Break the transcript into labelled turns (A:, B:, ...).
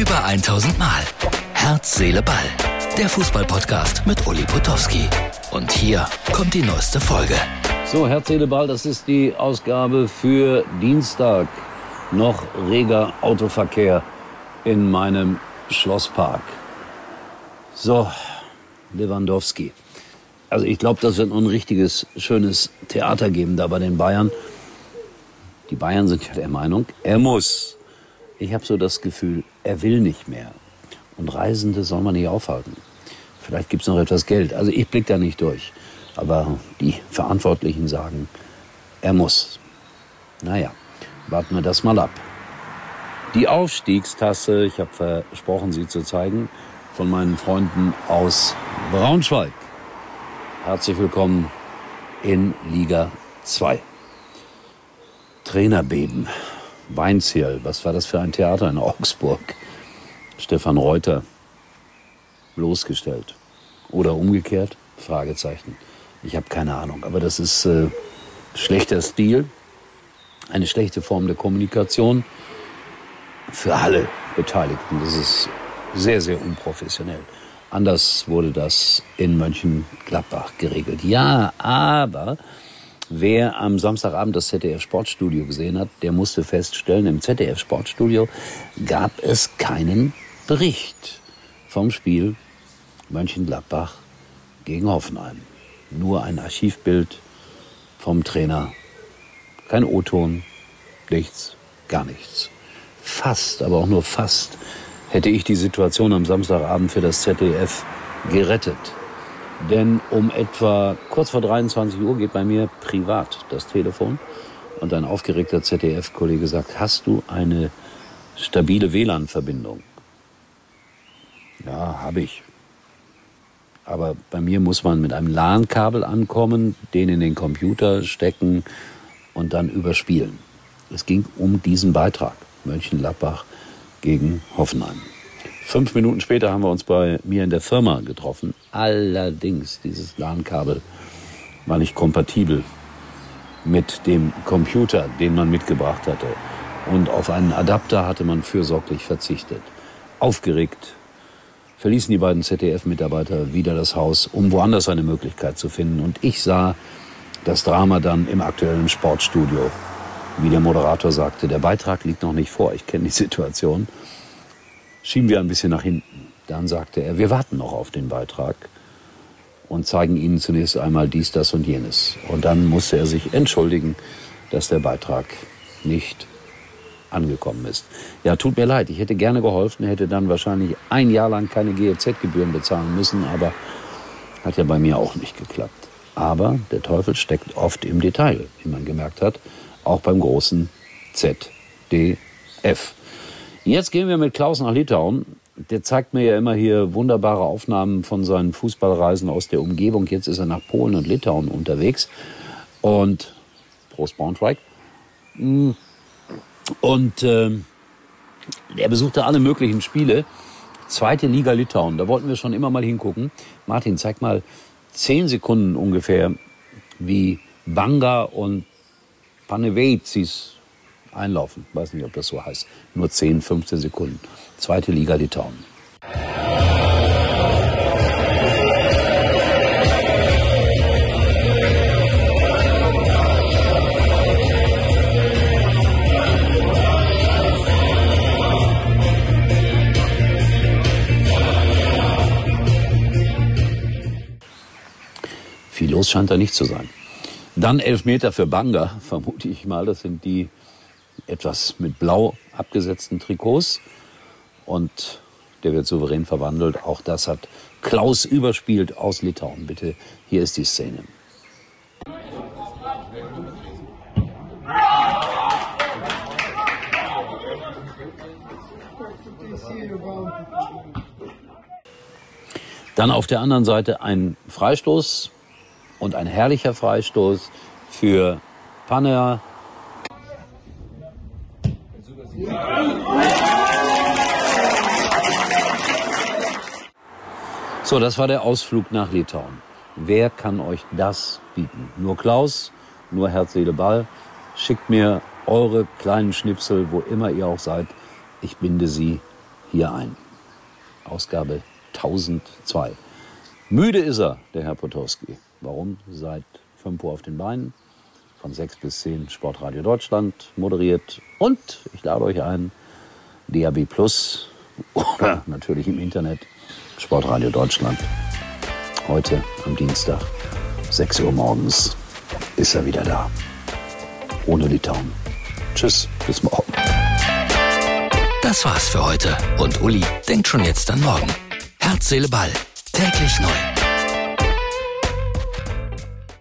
A: Über 1000 Mal. Herz, Seele, Ball. Der Fußballpodcast mit Uli Potowski. Und hier kommt die neueste Folge.
B: So, Herz, Seele, Ball, das ist die Ausgabe für Dienstag. Noch reger Autoverkehr in meinem Schlosspark. So, Lewandowski. Also ich glaube, das wird ein richtiges, schönes Theater geben da bei den Bayern. Die Bayern sind ja der Meinung, er muss. Ich habe so das Gefühl, er will nicht mehr. Und Reisende soll man nicht aufhalten. Vielleicht gibt es noch etwas Geld. Also ich blicke da nicht durch. Aber die Verantwortlichen sagen, er muss. Naja, warten wir das mal ab. Die Aufstiegstasse, ich habe versprochen, sie zu zeigen, von meinen Freunden aus Braunschweig. Herzlich willkommen in Liga 2. Trainerbeben. Weinzierl, was war das für ein Theater in Augsburg? Stefan Reuter bloßgestellt. Oder umgekehrt? Fragezeichen. Ich habe keine Ahnung. Aber das ist äh, schlechter Stil, eine schlechte Form der Kommunikation für alle Beteiligten. Das ist sehr, sehr unprofessionell. Anders wurde das in Mönchengladbach geregelt. Ja, aber wer am Samstagabend das ZDF Sportstudio gesehen hat, der musste feststellen, im ZDF Sportstudio gab es keinen Bericht vom Spiel Mönchengladbach gegen Hoffenheim. Nur ein Archivbild vom Trainer. Kein O-Ton, nichts, gar nichts. Fast, aber auch nur fast hätte ich die Situation am Samstagabend für das ZDF gerettet. Denn um etwa kurz vor 23 Uhr geht bei mir privat das Telefon und ein aufgeregter ZDF-Kollege sagt, hast du eine stabile WLAN-Verbindung? Ja, habe ich. Aber bei mir muss man mit einem LAN-Kabel ankommen, den in den Computer stecken und dann überspielen. Es ging um diesen Beitrag. Mönchengladbach gegen Hoffenheim. Fünf Minuten später haben wir uns bei mir in der Firma getroffen. Allerdings, dieses LAN-Kabel war nicht kompatibel mit dem Computer, den man mitgebracht hatte. Und auf einen Adapter hatte man fürsorglich verzichtet. Aufgeregt verließen die beiden ZDF-Mitarbeiter wieder das Haus, um woanders eine Möglichkeit zu finden. Und ich sah das Drama dann im aktuellen Sportstudio wie der Moderator sagte, der Beitrag liegt noch nicht vor, ich kenne die Situation, schieben wir ein bisschen nach hinten. Dann sagte er, wir warten noch auf den Beitrag und zeigen Ihnen zunächst einmal dies, das und jenes. Und dann musste er sich entschuldigen, dass der Beitrag nicht angekommen ist. Ja, tut mir leid, ich hätte gerne geholfen, hätte dann wahrscheinlich ein Jahr lang keine GEZ-Gebühren bezahlen müssen, aber hat ja bei mir auch nicht geklappt. Aber der Teufel steckt oft im Detail, wie man gemerkt hat auch beim großen ZDF. Jetzt gehen wir mit Klaus nach Litauen. Der zeigt mir ja immer hier wunderbare Aufnahmen von seinen Fußballreisen aus der Umgebung. Jetzt ist er nach Polen und Litauen unterwegs. Und Prost Braunschweig. Und äh, er besuchte alle möglichen Spiele. Zweite Liga Litauen, da wollten wir schon immer mal hingucken. Martin, zeig mal zehn Sekunden ungefähr, wie Banga und Paneveitsis einlaufen. Weiß nicht, ob das so heißt. Nur 10, 15 Sekunden. Zweite Liga Litauen. Viel los scheint da nicht zu sein. Dann Elfmeter für Banga, vermute ich mal. Das sind die etwas mit blau abgesetzten Trikots. Und der wird souverän verwandelt. Auch das hat Klaus überspielt aus Litauen. Bitte, hier ist die Szene. Dann auf der anderen Seite ein Freistoß und ein herrlicher Freistoß für Panner. So, das war der Ausflug nach Litauen. Wer kann euch das bieten? Nur Klaus, nur Herz, Seele, Ball. Schickt mir eure kleinen Schnipsel, wo immer ihr auch seid. Ich binde sie hier ein. Ausgabe 1002. Müde ist er, der Herr Potowski. Warum? Seit 5 Uhr auf den Beinen, von 6 bis 10 Sportradio Deutschland moderiert und ich lade euch ein, DAB Plus oder natürlich im Internet Sportradio Deutschland. Heute am Dienstag, 6 Uhr morgens, ist er wieder da. Ohne Litauen. Tschüss, bis morgen.
A: Das war's für heute und Uli denkt schon jetzt an morgen. Herz, Seele, Ball. Täglich neu.